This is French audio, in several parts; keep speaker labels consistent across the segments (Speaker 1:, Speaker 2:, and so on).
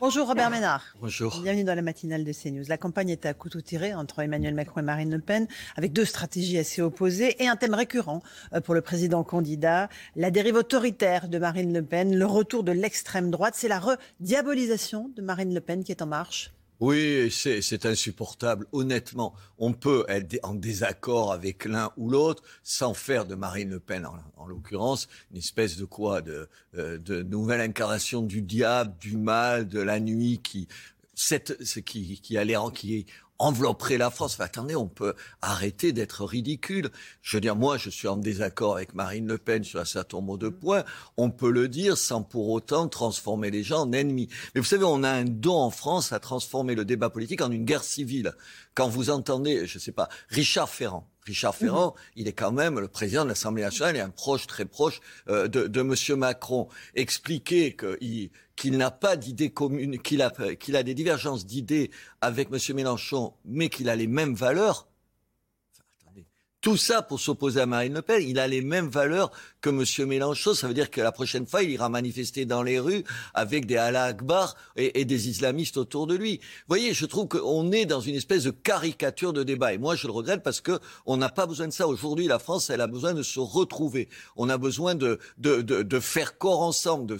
Speaker 1: Bonjour Robert Ménard.
Speaker 2: Bonjour.
Speaker 1: Bienvenue dans la matinale de CNews. La campagne est à couteau tiré entre Emmanuel Macron et Marine Le Pen, avec deux stratégies assez opposées et un thème récurrent euh, pour le président candidat, la dérive autoritaire de Marine Le Pen, le retour de l'extrême droite, c'est la rediabolisation de Marine Le Pen qui est en marche.
Speaker 2: Oui, c'est insupportable. Honnêtement, on peut être en désaccord avec l'un ou l'autre sans faire de Marine Le Pen, en, l'occurrence, une espèce de quoi, de, euh, de nouvelle incarnation du diable, du mal, de la nuit qui, cette, qui, qui a l'air, qui envelopperait la France. attendez, on peut arrêter d'être ridicule. Je veux dire, moi, je suis en désaccord avec Marine Le Pen sur un certain nombre de points. On peut le dire sans pour autant transformer les gens en ennemis. Mais vous savez, on a un don en France à transformer le débat politique en une guerre civile. Quand vous entendez, je ne sais pas, Richard Ferrand, Richard Ferrand, il est quand même le président de l'Assemblée nationale et un proche, très proche euh, de, de M. Macron. Expliquer qu'il qu'il n'a pas d'idées communes, qu'il a, qu'il a des divergences d'idées avec M. Mélenchon, mais qu'il a les mêmes valeurs, tout ça pour s'opposer à Marine Le Pen. Il a les mêmes valeurs que M. Mélenchon. Ça veut dire que la prochaine fois, il ira manifester dans les rues avec des Allah Akbar et, des islamistes autour de lui. Vous voyez, je trouve qu'on est dans une espèce de caricature de débat. Et moi, je le regrette parce que on n'a pas besoin de ça. Aujourd'hui, la France, elle a besoin de se retrouver. On a besoin de, de, de, de faire corps ensemble,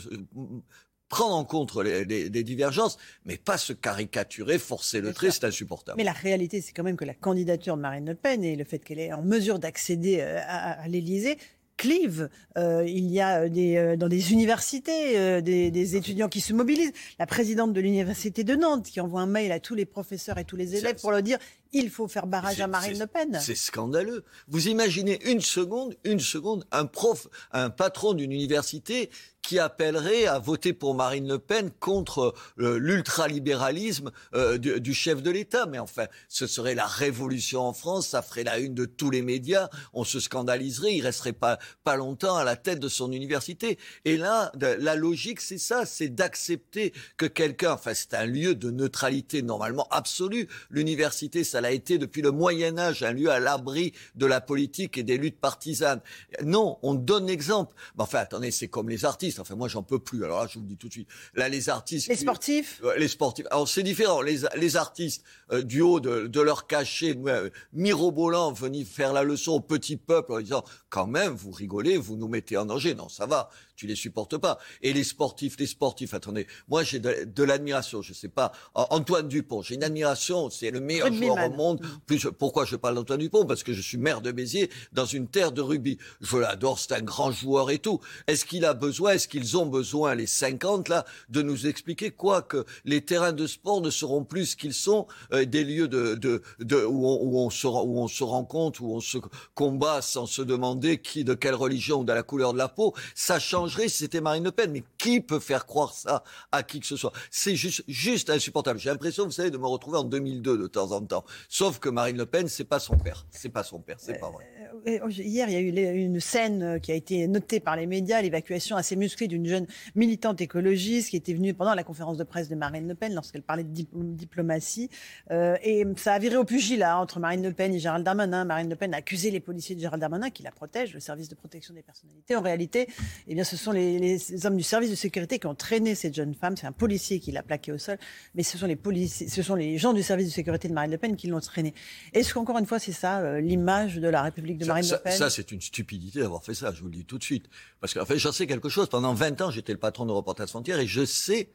Speaker 2: prendre en compte les, divergences, mais pas se caricaturer, forcer le trait, c'est insupportable.
Speaker 1: Mais la réalité, c'est quand même que la candidature de Marine Le Pen et le fait qu'elle est en mesure d'accéder euh, à, à l'Élysée clive. Euh, il y a des, euh, dans des universités des, étudiants qui se mobilisent. La présidente de l'université de Nantes qui envoie un mail à tous les professeurs et tous les élèves pour leur dire il faut faire barrage à Marine Le Pen.
Speaker 2: C'est scandaleux. Vous imaginez une seconde, une seconde, un prof, un patron d'une université qui appellerait à voter pour Marine Le Pen contre euh, l'ultralibéralisme euh, du, chef de l'État. Mais enfin, ce serait la révolution en France, ça ferait la une de tous les médias, on se scandaliserait, il resterait pas, pas longtemps à la tête de son université. Et là, la logique, c'est ça, c'est d'accepter que quelqu'un, enfin, c'est un lieu de neutralité normalement absolue. L'université, ça l'a été depuis le Moyen Âge, un lieu à l'abri de la politique et des luttes partisanes. Non, on donne l'exemple. Mais enfin, attendez, c'est comme les artistes. Enfin, moi, j'en peux plus. Alors là, je vous le dis tout de suite. Là, les artistes.
Speaker 1: Les sportifs?
Speaker 2: Les sportifs. Alors, c'est différent. Les, les artistes, euh, du haut de, de leur cachet, euh, mirobolant, venir faire la leçon au petit peuple en disant quand même, vous rigolez, vous nous mettez en danger. Non, ça va tu les supportes pas. Et les sportifs, les sportifs, attendez, moi j'ai de, l'admiration, je sais pas, Antoine Dupont, j'ai une admiration, c'est le meilleur joueur au monde. Plus, pourquoi je parle d'Antoine Dupont? Parce que je suis maire de Béziers, dans une terre de rugby. Je l'adore, c'est un grand joueur et tout. Est-ce qu'il a besoin, est-ce qu'ils ont besoin, les 50 là, de nous expliquer quoi Que les terrains de sport ne seront plus ce qu'ils sont, euh, des lieux de, de, de où, on, où, on se, où on se rencontre, où on se combat sans se demander qui, de quelle religion ou de la couleur de la peau. Ça change si c'était Marine Le Pen. Mais qui peut faire croire ça à qui que ce soit? C'est juste, juste insupportable. J'ai l'impression, vous savez, de me retrouver en 2002 de temps en temps. Sauf que Marine Le Pen, c'est pas son père. C'est pas son père. C'est pas vrai.
Speaker 1: Euh, euh, hier, il y a eu une scène euh, qui a été notée par les médias, l'évacuation assez musclée d'une jeune militante écologiste qui était venue pendant la conférence de presse de Marine Le Pen lorsqu'elle parlait de diplomatie. et ça a viré au pugilat entre Marine Le Pen et Gérald Darmanin. Marine Le Pen a accusé les policiers de Gérald Darmanin qui la protègent, le service de protection des personnalités. En réalité, eh bien, ce sont les, hommes du service de sécurité qui ont traîné cette jeune femme. C'est un policier qui l'a plaquée au sol, mais ce sont les policiers, ce sont les gens du service de sécurité de Marine Le Pen qui l'ont traînée. Est-ce qu'encore une fois, c'est ça l'image de la République de Marine
Speaker 2: Le
Speaker 1: Pen
Speaker 2: Ça, c'est une stupidité d'avoir fait ça. Je vous le dis tout de suite, parce qu'en fait, j'en sais quelque chose. Pendant 20 ans, j'étais le patron de Reporters Frontières et je sais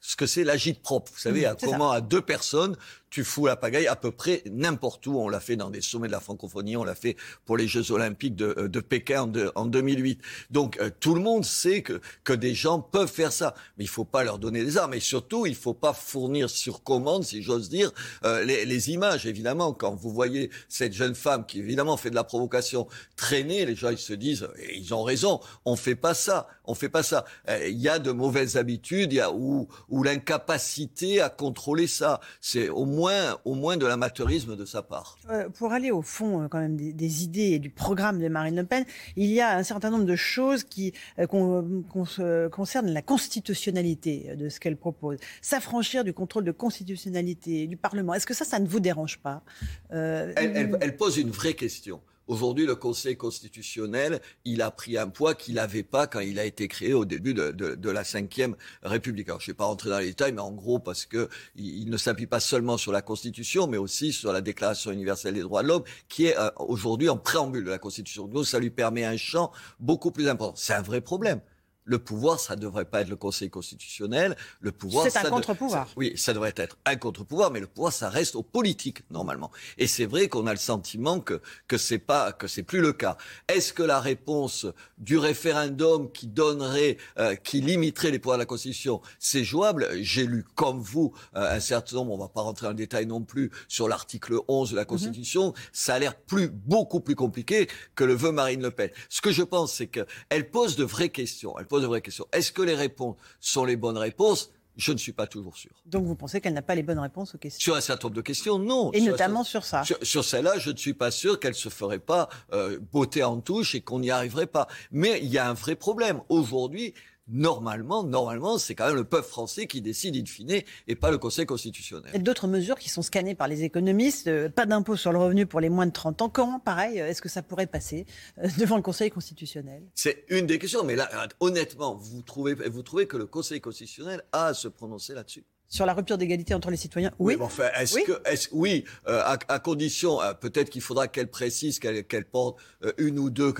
Speaker 2: ce que c'est l'agite propre. Vous savez, à comment à deux personnes, tu fous la pagaille à peu près n'importe où. On l'a fait dans des sommets de la francophonie, on l'a fait pour les Jeux olympiques de, euh, de Pékin en, en, 2008. Donc euh, tout le monde sait que, que des gens peuvent faire ça, mais il faut pas leur donner des armes. Et surtout, il faut pas fournir sur commande, si j'ose dire, euh, les, les, images. Évidemment, quand vous voyez cette jeune femme qui évidemment fait de la provocation traîner, les gens ils se disent, et ils ont raison, on fait pas ça, on fait pas ça. Il y a de mauvaises habitudes, il y a ou, ou l'incapacité à contrôler ça. C'est au moins, au moins de l'amateurisme de sa part.
Speaker 1: Euh, pour aller au fond euh, quand même des, des, idées et du programme de Marine Le Pen, il y a un certain nombre de choses qui euh, concernent la constitutionnalité de ce qu'elle propose. S'affranchir du contrôle de constitutionnalité du Parlement. Est-ce que ça, ça ne vous dérange pas?
Speaker 2: Elle, elle, elle pose une vraie question. Aujourd'hui, le Conseil constitutionnel, il a pris un poids qu'il n'avait pas quand il a été créé au début de, de, de la Ve République. Alors, je ne vais pas rentrer dans les détails, mais en gros, parce que il, ne s'appuie pas seulement sur la Constitution, mais aussi sur la Déclaration universelle des droits de l'homme, qui est euh, aujourd'hui en préambule de la Constitution. Donc, ça lui permet un champ beaucoup plus important. C'est un vrai problème le pouvoir, ça ne devrait pas être le Conseil constitutionnel. Le pouvoir,
Speaker 1: c'est un contre-pouvoir.
Speaker 2: Oui, ça devrait être un contre-pouvoir, mais le pouvoir, ça reste aux politiques normalement. Et c'est vrai qu'on a le sentiment que que c'est pas que c'est plus le cas. Est-ce que la réponse du référendum qui donnerait, euh, qui limiterait les pouvoirs de la Constitution, c'est jouable? J'ai lu comme vous euh, un certain nombre. On va pas rentrer le détail non plus sur l'article 11 de la mhm. Constitution. Ça a l'air plus beaucoup plus compliqué que le veut Marine Le Pen. Ce que je pense, c'est qu'elle pose de vraies questions. Elle de vraies questions. Est-ce que les réponses sont les bonnes réponses? Je ne suis pas toujours sûr.
Speaker 1: Donc vous pensez qu'elle n'a pas les bonnes réponses aux questions?
Speaker 2: Sur un certain nombre de questions, non.
Speaker 1: Et notamment sur ça.
Speaker 2: Sur, celle-là, je ne suis pas sûr qu'elle se ferait pas euh, botter en touche et qu'on n'y arriverait pas. Mais il y a un vrai problème. Aujourd'hui, normalement, normalement, c'est quand même le peuple français qui décide in fine et pas le Conseil constitutionnel.
Speaker 1: D'autres mesures qui sont scannées par les économistes, euh, pas d'impôt sur le revenu pour les moins de 30 ans. Comment, pareil, euh, est-ce que ça pourrait passer euh, devant le Conseil constitutionnel?
Speaker 2: C'est une des questions, mais là, honnêtement, vous trouvez, vous trouvez que le Conseil constitutionnel a à se prononcer là-dessus?
Speaker 1: Sur la rupture d'égalité entre les citoyens Oui.
Speaker 2: oui enfin, est-ce que, est oui, à, condition, peut-être qu'il faudra qu'elle précise qu'elle porte une ou deux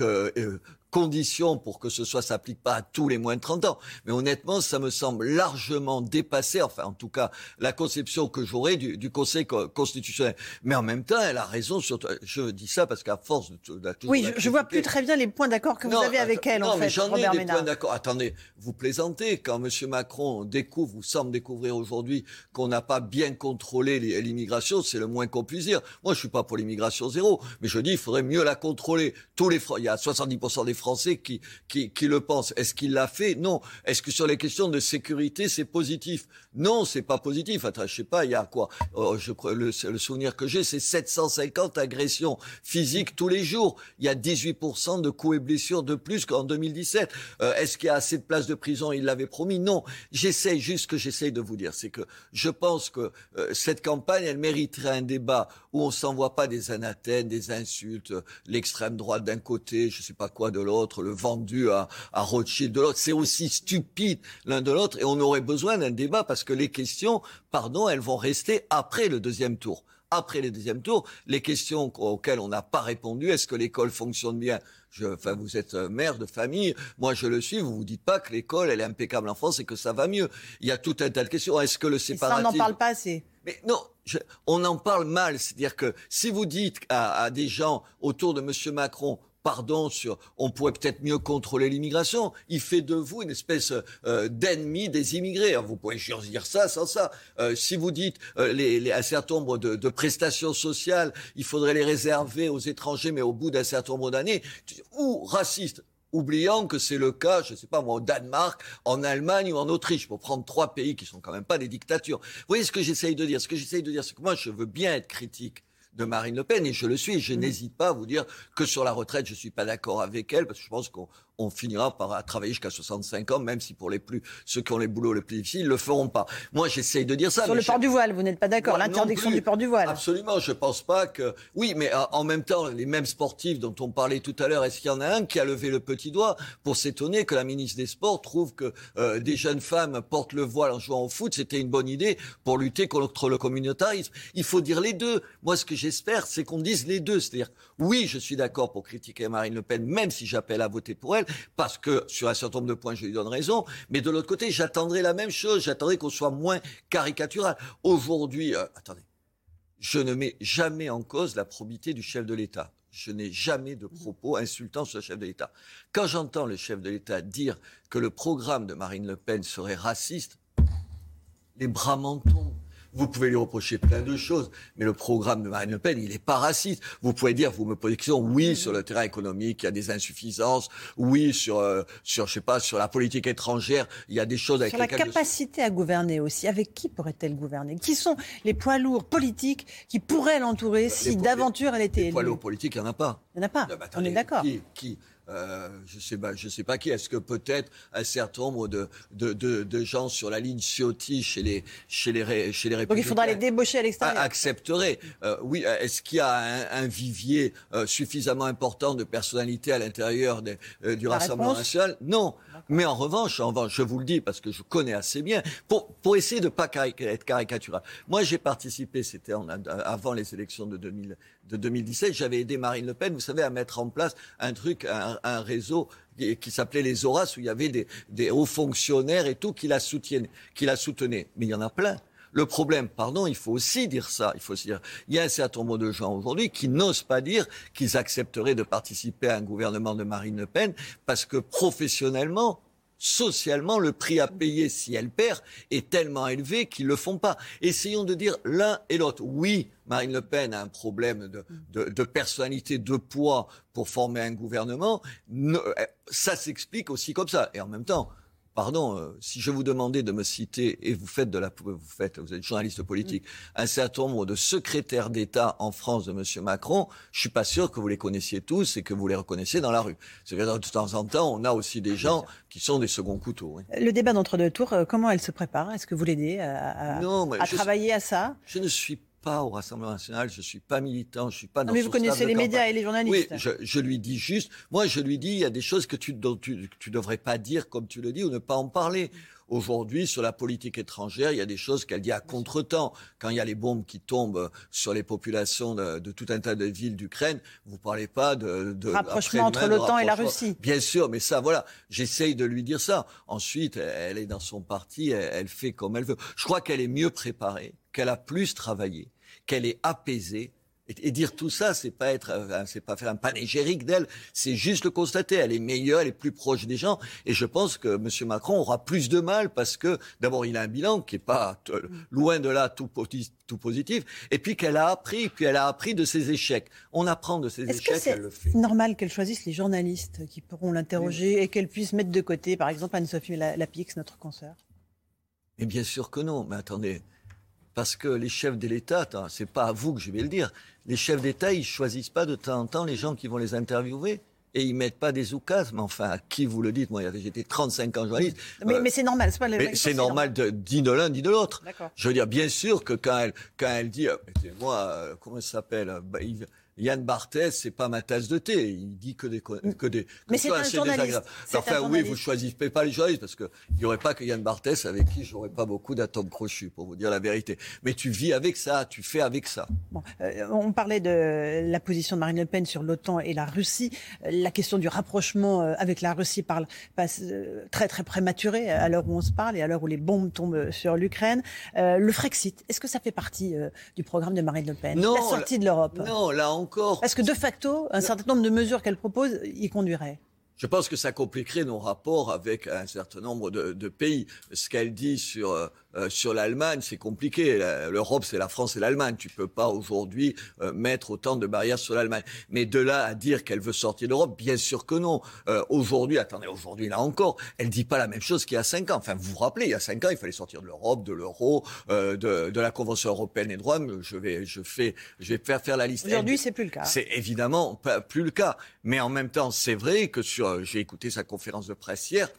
Speaker 2: conditions pour que ce soit s'applique pas à tous les moins de 30 ans. Mais honnêtement, ça me semble largement dépassé, enfin en tout cas la conception que j'aurais du, du, Conseil constitutionnel. Mais en même temps, elle a raison sur. Je dis ça parce qu'à force de, de,
Speaker 1: de Oui, je, vois plus très bien les points d'accord que vous avez avec elle.
Speaker 2: Non,
Speaker 1: en
Speaker 2: mais j'en ai
Speaker 1: des
Speaker 2: points d'accord. Attendez, vous plaisantez quand M. Macron découvre ou semble découvrir aujourd'hui qu'on n'a pas bien contrôlé l'immigration, c'est le moins qu'on puisse dire. Moi, je suis pas pour l'immigration zéro, mais je dis il faudrait mieux la contrôler. Tous les il y a 70% des Français qui, qui, qui le pensent. Est-ce qu'il l'a fait? Non. Est-ce que sur les questions de sécurité, c'est positif? Non, c'est pas positif. Attends, je sais pas, il y a quoi? Oh, je, le, le souvenir que j'ai, c'est 750 agressions physiques tous les jours. Il y a 18% de coups et blessures de plus qu'en 2017. Euh, Est-ce qu'il y a assez de places de prison? Il l'avait promis. Non. J'essaye juste ce que j'essaye de vous dire, c'est que je pense que euh, cette campagne, elle mériterait un débat où on s'envoie pas des anathèmes, des insultes, l'extrême droite d'un côté, je sais pas quoi de l'autre, le vendu à, à Rothschild de l'autre. C'est aussi stupide l'un de l'autre et on aurait besoin d'un débat parce que les questions, pardon, elles vont rester après le deuxième tour. Après le deuxième tour, les questions auxquelles on n'a pas répondu, est-ce que l'école fonctionne bien? Je, enfin, vous êtes mère de famille, moi je le suis, vous vous dites pas que l'école elle est impeccable en France et que ça va mieux. Il y a tout un tas de questions. Est-ce que le séparatisme...
Speaker 1: ça, on n'en parle pas assez.
Speaker 2: Mais non, je, on en parle mal. C'est-à-dire que si vous dites à, à des gens autour de Monsieur Macron, pardon sur on pourrait peut-être mieux contrôler l'immigration. Il fait de vous une espèce euh, d'ennemi des immigrés. vous pouvez dire ça sans ça. Euh, si vous dites euh, les, un certain nombre de, de, prestations sociales, il faudrait les réserver aux étrangers, mais au bout d'un certain nombre d'années, ou raciste oubliant que c'est le cas, je ne sais pas moi, au Danemark, en Allemagne ou en Autriche, pour prendre trois pays qui sont quand même pas des dictatures. Vous voyez ce que j'essaye de dire? Ce que j'essaye de dire, c'est que moi, je veux bien être critique de Marine Le Pen, et je le suis. Je mmh. n'hésite pas à vous dire que sur la retraite, je suis pas d'accord avec elle, parce que je pense qu'on on finira par travailler jusqu'à 65 ans, même si pour les plus ceux qui ont les boulots les plus difficiles le feront pas. Moi, j'essaye de dire ça.
Speaker 1: Sur le port du voile, vous n'êtes pas d'accord L'interdiction du port du voile.
Speaker 2: Absolument, je pense pas que. Oui, mais euh, en même temps, les mêmes sportifs dont on parlait tout à l'heure, est-ce qu'il y en a un qui a levé le petit doigt pour s'étonner que la ministre des Sports trouve que euh, des jeunes femmes portent le voile en jouant au foot, c'était une bonne idée pour lutter contre le communautarisme. Il faut dire les deux. Moi, ce que j'espère, c'est qu'on dise les deux. C'est-à-dire, oui, je suis d'accord pour critiquer Marine Le Pen, même si j'appelle à voter pour elle parce que sur un certain nombre de points, je lui donne raison. Mais de l'autre côté, j'attendrai la même chose. J'attendrai qu'on soit moins caricatural. Aujourd'hui, euh, attendez, je ne mets jamais en cause la probité du chef de l'État. Je n'ai jamais de propos insultants sur le chef de l'État. Quand j'entends le chef de l'État dire que le programme de Marine Le Pen serait raciste, les bras m'en. Vous pouvez lui reprocher plein de choses, mais le programme de Marine Le Pen, il n'est pas raciste. Vous pouvez dire, vous me posez question, oui, sur le terrain économique, il y a des insuffisances, oui, sur, euh, sur je sais pas, sur la politique étrangère, il y a des choses avec
Speaker 1: Sur la capacité à gouverner aussi, avec qui pourrait-elle gouverner? Qui sont les poids lourds politiques qui pourraient l'entourer si d'aventure elle était élue
Speaker 2: Les poids lourds politiques, il n'y en a pas.
Speaker 1: Il n'y en a pas, on est d'accord.
Speaker 2: qui euh, je sais pas, je sais pas qui. Est-ce que peut-être un certain nombre de, de, de, de, gens sur la ligne Ciotti chez les chez les chez les républicains
Speaker 1: Donc il faudra les débaucher à l'extérieur.
Speaker 2: Accepterait. Euh, oui. Est-ce qu'il y a un, un vivier euh, suffisamment important de personnalités à l'intérieur euh, du Rassemblement national? Non. Mais en revanche, en revanche, je vous le dis parce que je connais assez bien, pour, pour essayer de pas être caricatural. Moi, j'ai participé, c'était avant les élections de, 2000, de 2017, j'avais aidé Marine Le Pen, vous savez, à mettre en place un truc, un, réseau qui s'appelait les Horaces, où il y avait des, des hauts fonctionnaires et tout qui la soutenaient. Qui la soutenaient. Mais il y en a plein. Le problème, pardon, il faut aussi dire ça. Il faut aussi dire, il y a un certain nombre de gens aujourd'hui qui n'osent pas dire qu'ils accepteraient de participer à un gouvernement de Marine Le Pen parce que professionnellement, socialement, le prix à payer si elle perd est tellement élevé qu'ils le font pas. Essayons de dire l'un et l'autre. Oui, Marine Le Pen a un problème de, personnalité, de poids pour former un gouvernement. Ça s'explique aussi comme ça. Et en même temps, pardon, euh, si je vous demandais de me citer, et vous faites de la, vous faites, vous êtes journaliste politique, un certain nombre de secrétaires d'État en France de M. Macron, je suis pas sûr que vous les connaissiez tous et que vous les reconnaissiez dans la rue. C'est de temps en temps, on a aussi des gens qui sont des seconds couteaux.
Speaker 1: Le débat d'entre-deux tours, euh, comment elle se prépare? Est-ce que vous l'aidez à, à, travailler à ça?
Speaker 2: Je ne suis pas au Rassemblement national, je suis pas militant, je suis pas dans
Speaker 1: Mais vous connaissez les médias et les journalistes.
Speaker 2: Oui, je, je, lui dis juste, moi je lui dis, il y a des choses que tu, tu devrais pas dire comme tu le dis ou ne pas en parler. Aujourd'hui, sur la politique étrangère, il y a des choses qu'elle dit à contretemps. Quand il y a les bombes qui tombent sur les populations de, de tout un tas de villes d'Ukraine, vous parlez pas de, de
Speaker 1: rapprochement entre l'OTAN et la Russie.
Speaker 2: Bien sûr, mais ça, voilà, j'essaye de lui dire ça. Ensuite, elle est dans son parti, elle, elle fait comme elle veut. Je crois qu'elle est mieux préparée, qu'elle a plus travaillé qu'elle est apaisée. Et, dire tout ça, c'est pas être, euh, c'est pas faire un panégyrique d'elle, c'est juste le constater. Elle est meilleure, elle est plus proche des gens. Et je pense que M. Macron aura plus de mal parce que, d'abord, il a un bilan qui est pas loin de là tout, tout positif. Et puis qu'elle a appris, puis elle a appris de ses échecs. On apprend de ses échecs, elle le fait.
Speaker 1: C'est normal qu'elle choisisse les journalistes qui pourront l'interroger et qu'elle puisse mettre de côté, par exemple, Anne-Sophie Lapix, notre consoeur?
Speaker 2: Mais bien sûr que non. Mais attendez parce que les chefs de l'État, c'est pas à vous que je vais le dire, les chefs d'État, ils choisissent pas de temps en temps les gens qui vont les interviewer et ils mettent pas des oukases. Mais enfin, à qui vous le dites Moi, j'étais 35 ans journaliste.
Speaker 1: Mais, euh, mais c'est normal, c'est pas
Speaker 2: Mais c'est normal dit de l'un, dit de l'autre. Je veux dire, bien sûr que quand elle, quand elle dit, euh, moi, euh, comment ça s'appelle bah, Yann Barthès, c'est pas ma tasse de thé. Il dit que des que des.
Speaker 1: Mais c'est un journaliste.
Speaker 2: Enfin, oui, vous choisissez pas les journalistes parce que il y aurait pas que Yann Barthès avec qui j'aurais pas beaucoup d'atomes crochus pour vous dire la vérité. Mais tu vis avec ça, tu fais avec ça.
Speaker 1: Bon, euh, on parlait de la position de Marine Le Pen sur l'OTAN et la Russie. La question du rapprochement euh, avec la Russie parle passe euh, très très prématuré à l'heure où on se parle et à l'heure où les bombes tombent sur l'Ukraine. le Frexit, est-ce que ça fait partie du programme de Marine Le Pen?
Speaker 2: Non,
Speaker 1: la sortie de l'Europe?
Speaker 2: Non, là
Speaker 1: est-ce que de facto, un certain nombre de mesures qu'elle propose y conduiraient
Speaker 2: je pense que ça compliquerait nos rapports avec un certain nombre de, de pays. Ce qu'elle dit sur euh, euh, sur l'Allemagne, c'est compliqué. L'Europe, c'est la France et l'Allemagne. Tu peux pas aujourd'hui euh, mettre autant de barrières sur l'Allemagne. Mais de là à dire qu'elle veut sortir d'Europe, bien sûr que non. Euh, aujourd'hui, attendez, aujourd'hui là encore, elle dit pas la même chose qu'il y a cinq ans. Enfin, vous vous rappelez, il y a cinq ans, il fallait sortir de l'Europe, de l'euro, de, de, la Convention européenne des droits. Je vais, je fais, je vais faire faire la liste.
Speaker 1: Aujourd'hui, c'est plus le cas.
Speaker 2: C'est évidemment pas plus le cas. Mais en même temps, c'est vrai que sur, j'ai écouté sa conférence de presse hier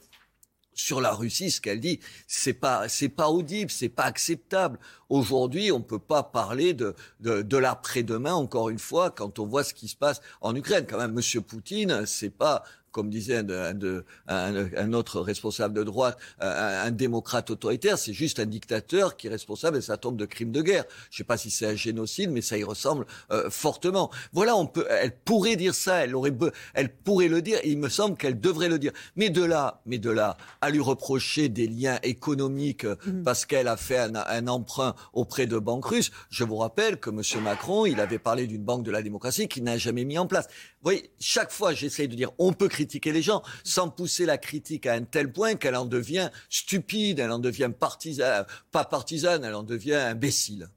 Speaker 2: sur la Russie, ce qu'elle dit, c'est pas pas audible, c'est pas acceptable. Aujourd'hui, on peut pas parler de de, de l'après-demain encore une fois quand on voit ce qui se passe en Ukraine. Quand même, Monsieur Poutine, c'est pas comme disait un, un, autre responsable de droite, un, démocrate autoritaire, c'est juste un dictateur qui est responsable et ça tombe de crimes de guerre. Je ne sais pas si c'est un génocide, mais ça y ressemble euh, fortement. Voilà, on peut, elle pourrait dire ça, elle aurait, elle pourrait le dire. Et il me semble qu'elle devrait le dire. Mais de là, mais de là, à lui reprocher des liens économiques euh, mmh. parce qu'elle a fait un, un emprunt auprès de banques russes. Je vous rappelle que M. Macron, il avait parlé d'une banque de la démocratie qu'il n'a jamais mis en place. Vous voyez, chaque fois, j'essaye de dire, on peut critiquer les gens sans pousser la critique à un tel point qu'elle en devient stupide, elle en devient partisane, pas partisane, elle en devient imbécile.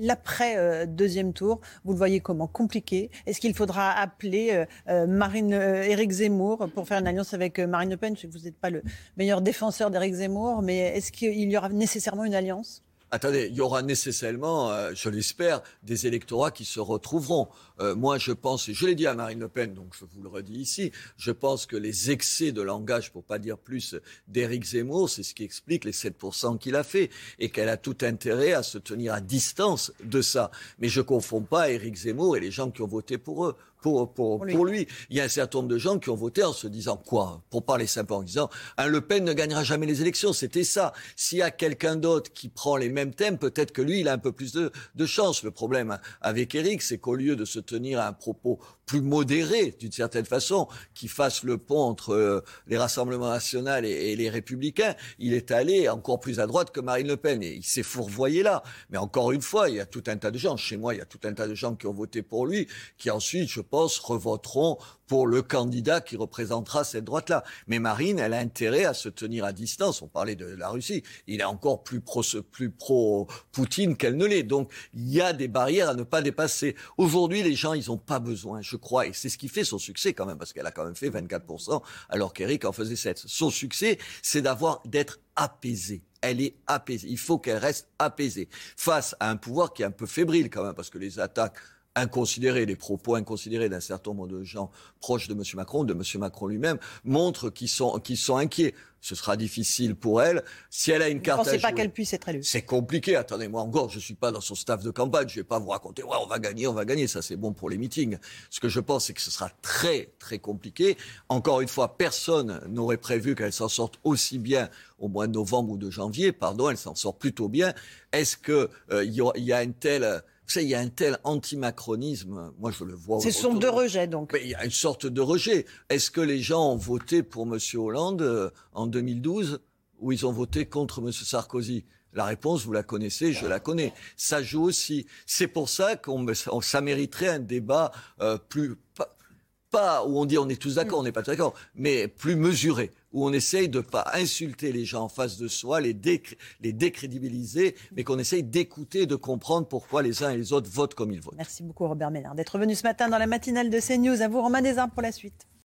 Speaker 1: L'après euh, deuxième tour, vous le voyez comment compliqué. Est-ce qu'il faudra appeler euh, euh, Marine, Éric Zemmour pour faire une alliance avec Marine Le Pen Je sais que vous n'êtes pas le meilleur défenseur d'Éric Zemmour, mais est-ce qu'il y aura nécessairement une alliance?
Speaker 2: Attendez, il y aura nécessairement, euh, je l'espère, des électorats qui se retrouveront. Euh, moi, je pense, et je l'ai dit à Marine Le Pen, donc je vous le redis ici, je pense que les excès de langage, pour pas dire plus, d'Éric Zemmour, c'est ce qui explique les 7% qu'il a fait, et qu'elle a tout intérêt à se tenir à distance de ça. Mais je confonds pas Éric Zemmour et les gens qui ont voté pour eux pour, pour, pour, lui. Il y a un certain nombre de gens qui ont voté en se disant quoi? Pour parler simplement en disant un Le Pen ne gagnera jamais les élections. C'était ça. S'il y a quelqu'un d'autre qui prend les mêmes thèmes, peut-être que lui, il a un peu plus de, de chance. Le problème avec Eric, c'est qu'au lieu de se tenir à un propos plus modéré, d'une certaine façon, qui fasse le pont entre euh, les rassemblements nationaux et, et, les républicains, il est allé encore plus à droite que Marine Le Pen. Et il s'est fourvoyé là. Mais encore une fois, il y a tout un tas de gens. Chez moi, il y a tout un tas de gens qui ont voté pour lui, qui ensuite, je revoteront pour le candidat qui représentera cette droite-là. Mais Marine, elle a intérêt à se tenir à distance. On parlait de la Russie. Il est encore plus pro, plus pro Poutine qu'elle ne l'est. Donc, il y a des barrières à ne pas dépasser. Aujourd'hui, les gens, ils n'ont pas besoin, je crois, et c'est ce qui fait son succès quand même, parce qu'elle a quand même fait 24%, alors qu'Eric en faisait 7. Son succès, c'est d'avoir, d'être apaisée elle est apaisée. Il faut qu'elle reste apaisée face à un pouvoir qui est un peu fébrile quand même, parce que les attaques inconsidérés, les propos inconsidérés d'un certain nombre de gens proches de M. Macron, de M. Macron lui-même, montrent qu'ils sont, qu'ils sont inquiets. Ce sera difficile pour elle. Si elle a une carte
Speaker 1: Vous ne pensez pas qu'elle puisse être élue?
Speaker 2: C'est compliqué. Attendez, moi encore, je suis pas dans son staff de campagne. Je vais pas vous raconter, ouais, on va gagner, on va gagner. Ça, c'est bon pour les meetings. Ce que je pense, c'est que ce sera très, très compliqué. Encore une fois, personne n'aurait prévu qu'elle s'en sorte aussi bien au mois de novembre ou de janvier. Pardon, elle s'en sort plutôt bien. Est-ce que euh, il y, a une telle il y a un tel antimacronisme, moi je le vois.
Speaker 1: C'est son de rejet donc.
Speaker 2: Mais il y a une sorte de rejet. Est-ce que les gens ont voté pour M. Hollande euh, en 2012 ou ils ont voté contre M. Sarkozy? La réponse, vous la connaissez, je la connais. Ça joue aussi. C'est pour ça qu'on ça mériterait un débat euh, plus pas où on dit on est tous d'accord, on n'est pas tous d'accord, mais plus mesuré, où on essaye de pas insulter les gens en face de soi, les, décrédibiliser, mais qu'on essaye d'écouter, de comprendre pourquoi les uns et les autres votent comme ils votent.
Speaker 1: Merci beaucoup Robert Ménard d'être venu ce matin dans la matinale de CNews. À vous Romain Desarmes pour la suite.